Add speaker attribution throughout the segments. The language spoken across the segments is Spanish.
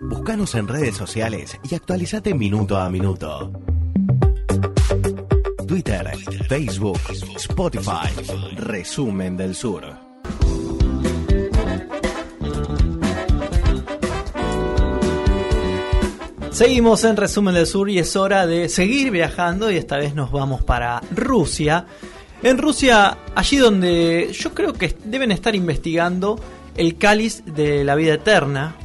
Speaker 1: Búscanos en redes sociales y actualizate minuto a minuto. Twitter, Facebook, Spotify, Resumen del Sur.
Speaker 2: Seguimos en Resumen del Sur y es hora de seguir viajando y esta vez nos vamos para Rusia. En Rusia, allí donde yo creo que deben estar investigando el cáliz de la vida eterna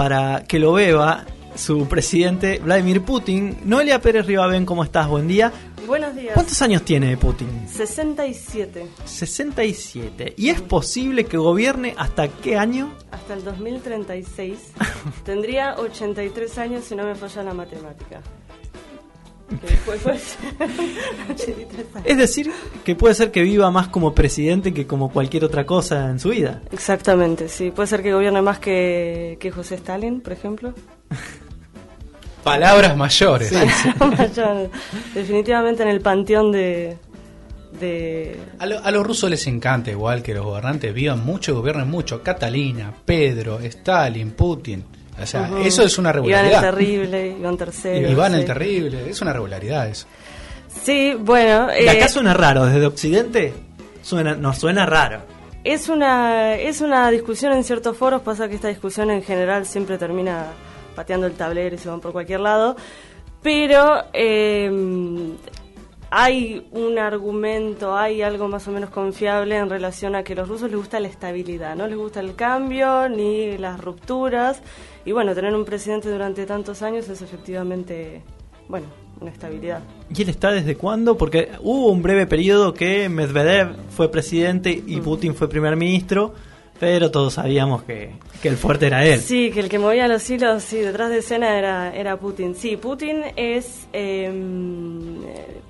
Speaker 2: para que lo beba su presidente Vladimir Putin. Noelia Pérez Rivaben, ¿cómo estás? Buen día.
Speaker 3: Buenos días.
Speaker 2: ¿Cuántos años tiene Putin?
Speaker 3: 67.
Speaker 2: 67. ¿Y es posible que gobierne hasta qué año?
Speaker 3: Hasta el 2036. Tendría 83 años si no me falla la matemática. Que después fue 83 años.
Speaker 2: Es decir, que puede ser que viva más como presidente que como cualquier otra cosa en su vida.
Speaker 3: Exactamente, sí. Puede ser que gobierne más que, que José Stalin, por ejemplo.
Speaker 4: Palabras mayores.
Speaker 3: Mayor. Definitivamente en el panteón de... de
Speaker 4: A, lo- a los rusos les encanta, igual que los gobernantes, vivan mucho y gobiernen mucho. Catalina, Pedro, Stalin, Putin. O sea, eso es una
Speaker 3: Iván el
Speaker 4: regularidad.
Speaker 3: Terrible, Iván III.
Speaker 4: Iván el
Speaker 3: sí.
Speaker 4: Terrible, es una regularidad eso.
Speaker 3: Sí, bueno...
Speaker 2: De
Speaker 3: eh,
Speaker 2: acá suena raro, desde Occidente suena, nos suena raro.
Speaker 3: Es una, es una discusión en ciertos foros, pasa que esta discusión en general siempre termina pateando el tablero y se van por cualquier lado, pero eh, hay un argumento, hay algo más o menos confiable en relación a que a los rusos les gusta la estabilidad, no les gusta el cambio ni las rupturas, y bueno, tener un presidente durante tantos años es efectivamente, bueno, una estabilidad.
Speaker 2: ¿Y él está desde cuándo? Porque hubo un breve periodo que Medvedev fue presidente
Speaker 3: Mm.
Speaker 2: y Putin fue primer ministro, pero todos sabíamos que, que el fuerte era él.
Speaker 3: Sí, que el que movía los hilos, sí, detrás de escena era, era Putin. Sí, Putin es eh,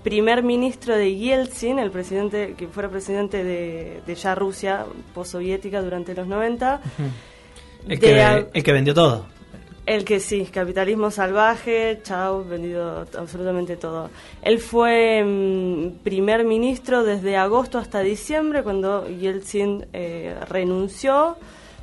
Speaker 3: primer ministro de Yeltsin, el presidente que fuera presidente de, de ya Rusia postsoviética durante los 90.
Speaker 2: El, que, el que vendió todo.
Speaker 3: El que sí, capitalismo salvaje, chao, vendido absolutamente todo. Él fue mm, primer ministro desde agosto hasta diciembre, cuando Yeltsin eh, renunció.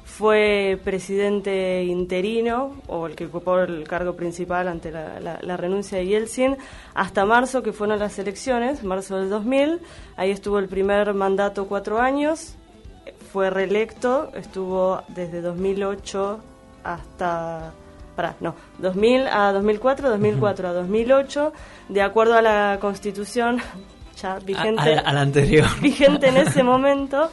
Speaker 3: Fue presidente interino, o el que ocupó el cargo principal ante la, la- la renuncia de Yeltsin, hasta marzo, que fueron las elecciones, marzo del 2000. Ahí estuvo el primer mandato cuatro años, fue reelecto, estuvo desde 2008 hasta... Pará, no, 2000 a 2004, 2004 a 2008, de acuerdo a la constitución ya vigente,
Speaker 2: a- a la anterior.
Speaker 3: vigente en ese momento,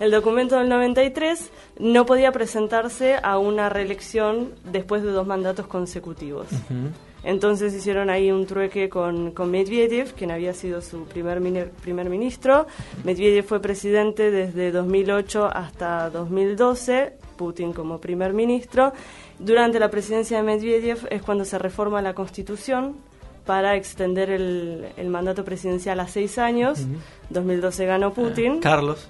Speaker 3: el documento del 93 no podía presentarse a una reelección después de dos mandatos consecutivos. Entonces hicieron ahí un trueque con, con Medvedev, quien había sido su primer, primer ministro. Medvedev fue presidente desde 2008 hasta 2012, Putin como primer ministro. Durante la presidencia de Medvedev es cuando se reforma la constitución para extender el, el mandato presidencial a seis años. 2012 ganó Putin.
Speaker 2: Carlos.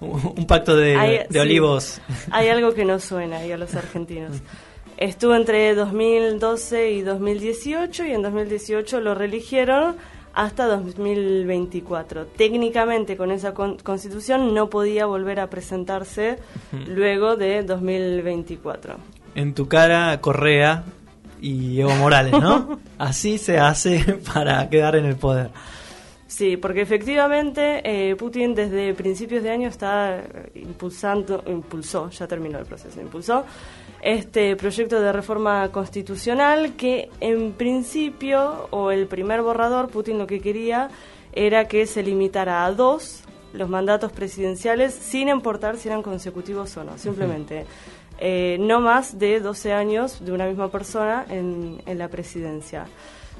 Speaker 2: Un un pacto de,
Speaker 3: Hay-
Speaker 2: de
Speaker 3: sí.
Speaker 2: olivos.
Speaker 3: Hay algo que no suena ahí a los argentinos. Estuvo entre 2012 y 2018 y en 2018 lo reeligieron hasta 2024. Técnicamente con esa con- constitución no podía volver a presentarse luego de 2024.
Speaker 2: En tu cara, Correa y Evo Morales, ¿no? Así se hace para quedar en el poder.
Speaker 3: Sí, porque efectivamente eh, Putin desde principios de año está impulsando, impulsó, ya terminó el proceso, impulsó este proyecto de reforma constitucional que en principio, o el primer borrador, Putin lo que quería era que se limitara a dos los mandatos presidenciales sin importar si eran consecutivos o no, simplemente. eh, no más de 12 años de una misma persona en, en la presidencia.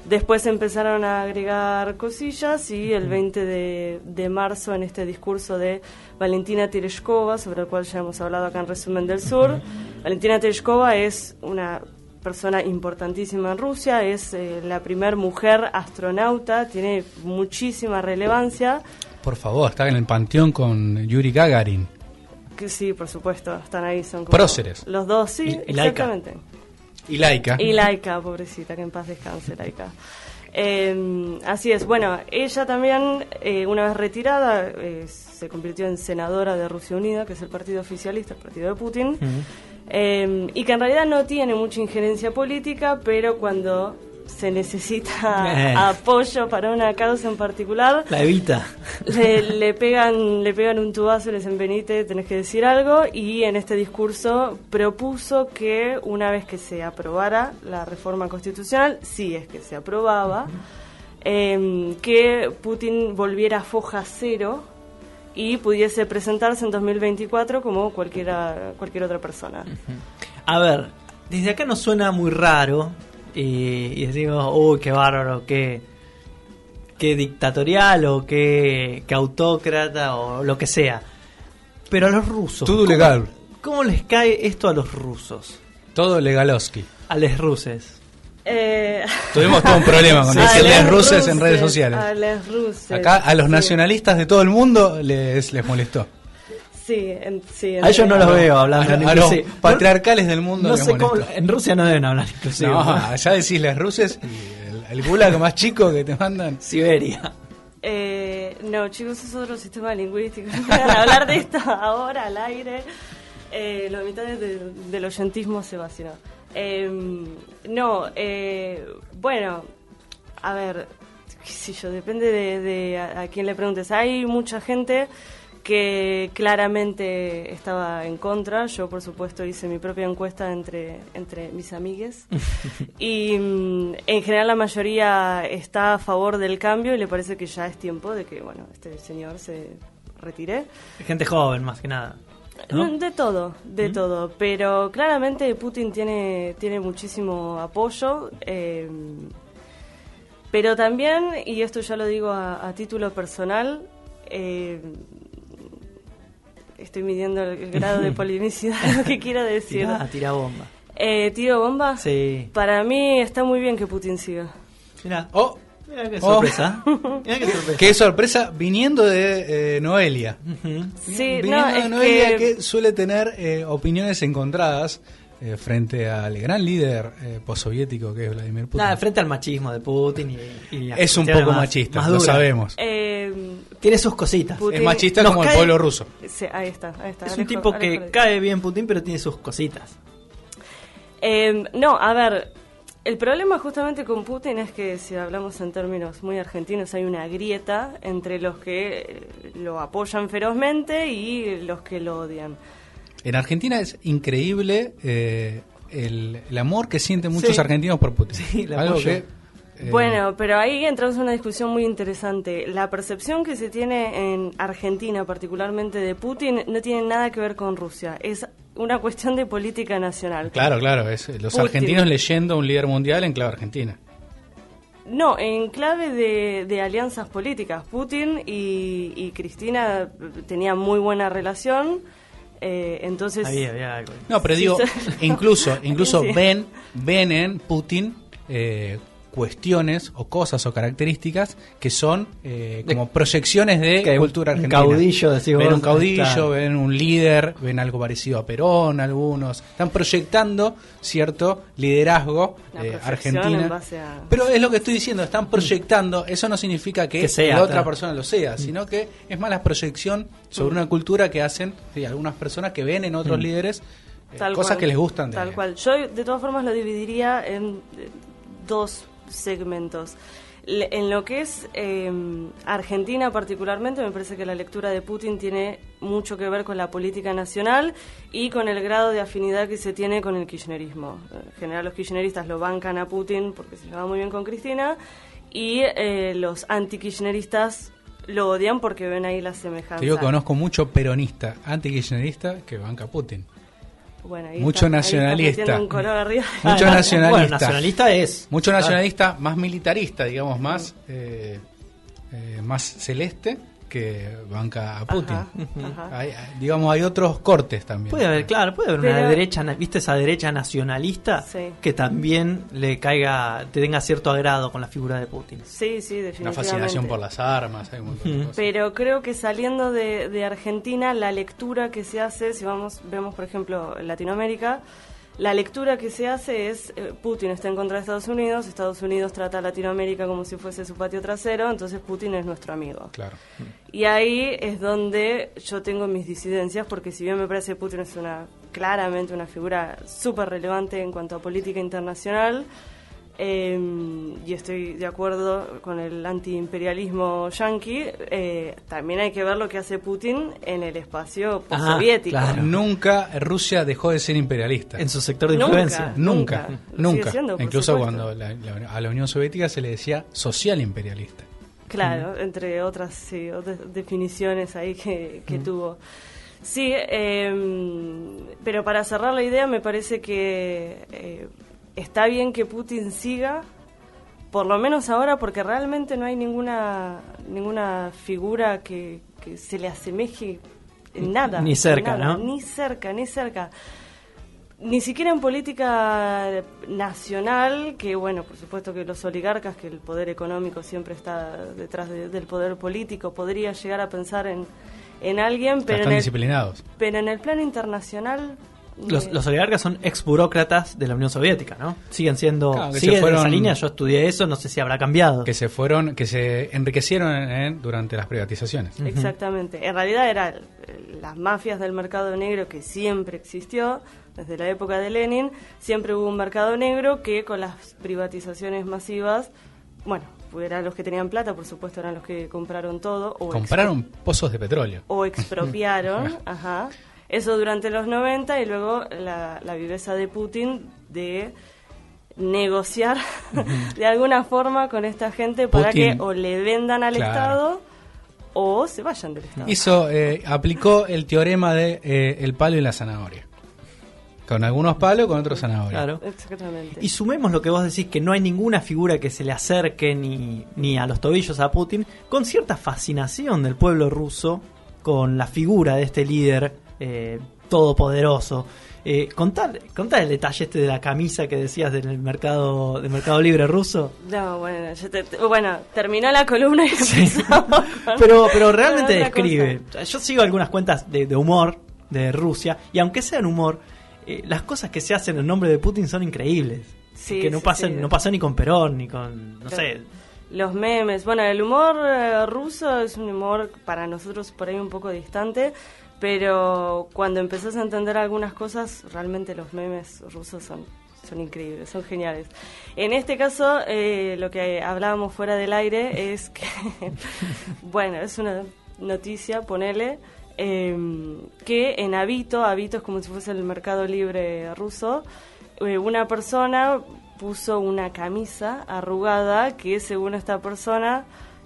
Speaker 3: Después empezaron a agregar cosillas y el 20 de, de marzo en este discurso de Valentina Tereshkova, sobre el cual ya hemos hablado acá en Resumen del Sur, Valentina Tereshkova es una persona importantísima en Rusia, es eh, la primer mujer astronauta, tiene muchísima relevancia.
Speaker 4: Por favor, está en el panteón con Yuri Gagarin.
Speaker 3: Que sí, por supuesto, están ahí, son como
Speaker 4: Próceres.
Speaker 3: Los dos, sí, exactamente.
Speaker 4: Y Laika.
Speaker 3: Y Laika, pobrecita, que en paz descanse, Laika. Eh, así es, bueno, ella también, eh, una vez retirada, eh, se convirtió en senadora de Rusia Unida, que es el partido oficialista, el partido de Putin. Eh, y que en realidad no tiene mucha injerencia política, pero cuando se necesita
Speaker 2: Eh.
Speaker 3: apoyo para una causa en particular,
Speaker 2: La evita.
Speaker 3: le, le pegan le pegan un tubazo y le dicen venite, tenés que decir algo y en este discurso propuso que una vez que se aprobara la reforma constitucional, si es que se aprobaba, em, que Putin volviera a foja cero y pudiese presentarse en 2024 como cualquiera cualquier otra persona.
Speaker 2: A ver, desde acá nos suena muy raro y, y decimos, uy, qué bárbaro, qué, qué dictatorial o qué, qué autócrata o lo que sea. Pero a los rusos.
Speaker 4: Todo
Speaker 2: ¿cómo-
Speaker 4: legal.
Speaker 2: ¿Cómo les cae esto a los rusos?
Speaker 4: Todo legalowski.
Speaker 2: A los ruses.
Speaker 3: Eh,
Speaker 4: Tuvimos todo un problema con
Speaker 3: los
Speaker 4: ruses en redes sociales.
Speaker 3: A los ruses.
Speaker 4: Acá a los
Speaker 3: sí.
Speaker 4: nacionalistas de todo el mundo les, les molestó.
Speaker 3: Sí, en- sí.
Speaker 2: A ellos no los veo
Speaker 4: A,
Speaker 2: hablando en
Speaker 4: a los patriarcales del mundo
Speaker 2: No sé cómo. En Rusia no deben hablar inclusive.
Speaker 4: No, allá decirles ruses y el, el gulag más chico que te mandan.
Speaker 2: Siberia.
Speaker 3: Eh, no, chicos, es otro sistema lingüístico. No hablar de esto ahora al aire. Eh, la mitad de- del oyentismo se vació. Eh, no, eh, bueno, a ver, qué sé yo, depende de, de a, a quién le preguntes. Hay mucha gente que claramente estaba en contra. Yo, por supuesto, hice mi propia encuesta entre, entre mis amigues. y mm, en general la mayoría está a favor del cambio y le parece que ya es tiempo de que, bueno, este señor se retire.
Speaker 2: Gente joven, más que nada. ¿no?
Speaker 3: De todo, de todo. Pero claramente Putin tiene, tiene muchísimo apoyo. eh, pero también, y esto ya lo digo a, a título personal, eh, estoy midiendo el, grado de polemicidad de lo que quiero decir.
Speaker 2: Tira, tira bomba.
Speaker 3: Eh, ¿Tiro bomba?
Speaker 2: Sí.
Speaker 3: Para mí está muy bien que Putin siga.
Speaker 2: Mira,
Speaker 4: Oh,
Speaker 2: mira qué
Speaker 4: Oh.
Speaker 2: sorpresa. Mira qué sorpresa.
Speaker 4: qué sorpresa viniendo de eh, Noelia.
Speaker 2: Ujú.
Speaker 3: Sí,
Speaker 4: viniendo
Speaker 3: no,
Speaker 4: de Noelia
Speaker 3: que...
Speaker 4: que... suele tener eh, opiniones encontradas eh, frente al gran líder eh, postsoviético que es Vladimir Putin.
Speaker 2: Nada, frente al machismo de Putin y, y
Speaker 4: es un poco
Speaker 2: más-
Speaker 4: machista,
Speaker 2: más
Speaker 4: lo sabemos.
Speaker 3: eh,
Speaker 2: Tiene sus cositas.
Speaker 3: Putin-
Speaker 4: Es machista
Speaker 2: Nos
Speaker 4: como el pueblo ruso.
Speaker 3: sí, ahí está, ahí está.
Speaker 2: Es un tipo
Speaker 3: Alejo
Speaker 2: que cae bien Putin, pero tiene sus cositas.
Speaker 3: Eh, no, a ver, el problema justamente con Putin es que si hablamos en términos muy argentinos hay una grieta entre los que lo apoyan ferozmente y los que lo odian.
Speaker 4: En Argentina es increíble eh, el, el amor que sienten muchos
Speaker 2: Sí.
Speaker 4: argentinos por Putin.
Speaker 2: Sí, le
Speaker 4: Algo que eh,
Speaker 3: Bueno, pero ahí entramos en una discusión muy interesante. La percepción que se tiene en Argentina, particularmente de Putin, no tiene nada que ver con Rusia. Es una cuestión de política nacional.
Speaker 4: Claro, claro, es los
Speaker 3: Putin.
Speaker 4: argentinos leyendo a un líder mundial en clave argentina.
Speaker 3: No, en clave de, de alianzas políticas. Putin y, y Cristina tenían muy buena relación. Eh, entonces,
Speaker 2: Había, había algo.
Speaker 4: No, pero digo,
Speaker 3: sí.
Speaker 4: incluso, incluso
Speaker 3: Sí.
Speaker 4: ven, ven en Putin eh, cuestiones o cosas o características que son eh, como proyecciones de
Speaker 2: Que un-
Speaker 4: cultura
Speaker 2: un
Speaker 4: argentina.
Speaker 2: caudillo, decís
Speaker 4: ven
Speaker 2: vos,
Speaker 4: un caudillo, ven un líder, ven algo parecido a Perón, algunos. Están proyectando cierto liderazgo eh,
Speaker 3: proyección
Speaker 4: Argentina.
Speaker 3: en base a-
Speaker 4: Pero es lo que estoy diciendo, están proyectando, eso no significa que,
Speaker 2: Que sea,
Speaker 4: la otra
Speaker 2: claro.
Speaker 4: persona lo sea, sino que es más la proyección sobre una cultura que hacen sí, algunas personas que ven en otros líderes eh, cosas
Speaker 3: cual,
Speaker 4: que les gustan. de-
Speaker 3: Tal cual. Yo, de todas formas, lo dividiría en eh, dos segmentos. En lo que es eh, Argentina particularmente, me parece que la lectura de Putin tiene mucho que ver con la política nacional y con el grado de afinidad que se tiene con el kirchnerismo. En general los kirchneristas lo bancan a Putin porque se lleva muy bien con Cristina y eh, los anti-kirchneristas lo odian porque ven ahí la semejanza.
Speaker 4: Que conozco mucho peronista, anti-kirchnerista que banca a Putin.
Speaker 3: Bueno, ahí
Speaker 4: mucho
Speaker 3: está-
Speaker 4: nacionalista.
Speaker 3: un color arriba.
Speaker 4: Mucho
Speaker 2: Ah,
Speaker 4: nacionalista.
Speaker 2: Bueno, nacionalista es.
Speaker 4: Mucho nacionalista, más militarista, digamos, más, eh, eh, más celeste que banca a Putin.
Speaker 3: Ajá, ajá.
Speaker 4: Hay- digamos, hay otros cortes también.
Speaker 2: Puede haber, claro, puede haber una
Speaker 3: Pero-
Speaker 2: derecha, na- ¿viste esa derecha nacionalista?
Speaker 3: Sí.
Speaker 2: Que también le caiga, te tenga cierto agrado con la figura de Putin.
Speaker 3: Sí, sí,
Speaker 4: Una
Speaker 3: definitivamente.
Speaker 4: fascinación por las armas, hay un montón de cosas.
Speaker 3: Pero creo que saliendo de, de Argentina, la lectura que se hace, si vamos, vemos por ejemplo Latinoamérica, la lectura que se hace es eh, Putin está en contra de Estados Unidos, Estados Unidos trata a Latinoamérica como si fuese su patio trasero, entonces Putin es nuestro amigo.
Speaker 4: Claro.
Speaker 3: Y ahí es donde yo tengo mis disidencias, porque si bien me parece que Putin es una claramente una figura súper relevante en cuanto a política internacional. Eh, y estoy de acuerdo con el antiimperialismo yanqui. Eh, también hay que ver lo que hace Putin en el espacio postsoviético.
Speaker 2: claro.
Speaker 4: Nunca Rusia dejó de ser imperialista.
Speaker 2: En su sector de influencia.
Speaker 4: Nunca,
Speaker 3: Nunca. siendo,
Speaker 4: Incluso
Speaker 3: supuesto.
Speaker 4: cuando la- la- a la Unión Soviética se le decía social imperialista.
Speaker 3: Claro, entre otras sí, otras definiciones ahí que, que tuvo. Sí, eh, pero para cerrar la idea me parece que eh, está bien que Putin siga, por lo menos ahora, porque realmente no hay ninguna ninguna figura que, que se le asemeje en nada.
Speaker 2: Ni cerca,
Speaker 3: nada,
Speaker 2: ¿no?
Speaker 3: Ni cerca, ni cerca. Ni siquiera en política nacional, que bueno, por supuesto que los oligarcas, que el poder económico siempre está detrás de- del poder político, podría llegar a pensar en, en alguien, pero
Speaker 4: Están
Speaker 3: en, el,
Speaker 4: disciplinados.
Speaker 3: pero en el plano internacional...
Speaker 2: Los,
Speaker 3: eh,
Speaker 2: los oligarcas son ex burócratas de la Unión Soviética, ¿no? Siguen siendo.
Speaker 4: Claro, que
Speaker 2: siguen
Speaker 4: se fueron-
Speaker 2: esa línea, yo estudié eso, no sé si habrá cambiado.
Speaker 4: Que se fueron, que se enriquecieron eh, durante las privatizaciones.
Speaker 3: Exactamente. En realidad eran las mafias del mercado negro que siempre existió, desde la época de Lenin, siempre hubo un mercado negro que con las privatizaciones masivas, bueno, eran los que tenían plata, por supuesto, eran los que compraron todo. O
Speaker 4: Compraron pozos de petróleo.
Speaker 3: o expropiaron, ajá. Eso durante los 90 y luego la, la viveza de Putin de negociar de alguna forma con esta gente para
Speaker 4: Putin,
Speaker 3: que o le vendan al
Speaker 4: claro.
Speaker 3: Estado o se vayan del Estado.
Speaker 4: Hizo, eh, aplicó el teorema de eh, el palo y la zanahoria. Con algunos palos, con otros zanahorias.
Speaker 2: Claro.
Speaker 3: Exactamente.
Speaker 2: Y sumemos lo que vos decís, que no hay ninguna figura que se le acerque ni, ni a los tobillos a Putin, con cierta fascinación del pueblo ruso con la figura de este líder eh, todopoderoso. Eh, contá el detalle este de la camisa que decías del mercado, del mercado libre ruso.
Speaker 3: No, bueno, yo te- bueno, terminó la columna y empezamos con-
Speaker 2: Pero, pero realmente describe.
Speaker 3: cosa.
Speaker 2: Yo sigo algunas cuentas de, de humor de Rusia, y aunque sean humor, eh, las cosas que se hacen en nombre de Putin son increíbles.
Speaker 3: Sí,
Speaker 2: que no,
Speaker 3: sí,
Speaker 2: pasan,
Speaker 3: sí.
Speaker 2: no pasó ni con Perón, ni con, no sé,
Speaker 3: Los memes. Bueno, el humor eh, ruso es un humor para nosotros por ahí un poco distante, pero cuando empezás a entender algunas cosas, realmente los memes rusos son, son increíbles, son geniales. En este caso, eh, lo que hablábamos fuera del aire es que, bueno, es una noticia, ponele, eh, que en Avito, Avito es como si fuese el mercado libre ruso, eh, una persona puso una camisa arrugada que según esta persona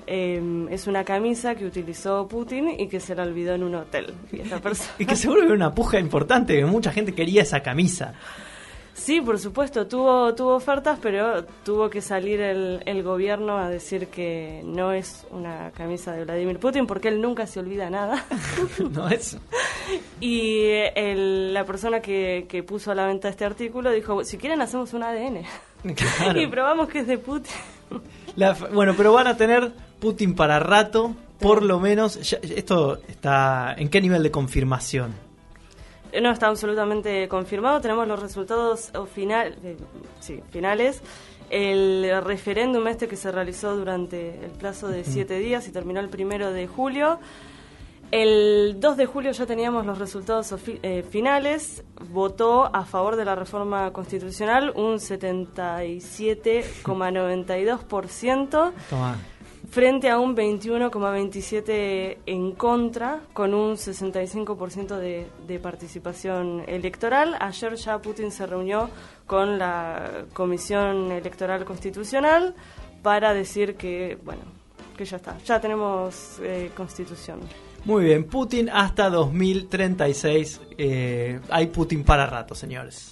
Speaker 3: eh, es una camisa que utilizó Putin y que se la olvidó en un hotel. Y esta persona...
Speaker 2: Y que seguro que era una puja importante, mucha gente quería esa camisa.
Speaker 3: Sí, por supuesto, tuvo, tuvo ofertas, pero tuvo que salir el, el gobierno a decir que no es una camisa de Vladimir Putin porque él nunca se olvida nada.
Speaker 2: no es.
Speaker 3: Y el- la persona que, que puso a la venta este artículo dijo, si quieren hacemos un ADN.
Speaker 2: Claro.
Speaker 3: Y probamos que es de Putin.
Speaker 2: La- bueno, pero van a tener Putin para rato, por lo menos. ya- esto está. ¿En qué nivel de confirmación?
Speaker 3: No está absolutamente confirmado. Tenemos los resultados final, eh, sí, finales. El referéndum este que se realizó durante el plazo de siete días y terminó el primero de julio. El 2 de julio ya teníamos los resultados eh, finales. Votó a favor de la reforma constitucional un 77,92%
Speaker 2: Toma.
Speaker 3: frente a un 21,27 en contra, con un 65% de, de participación electoral. Ayer ya Putin se reunió con la Comisión Electoral Constitucional para decir que, bueno, que ya está, ya tenemos eh, constitución.
Speaker 2: Muy bien, Putin hasta 2036. eh, hay Putin para rato, señores.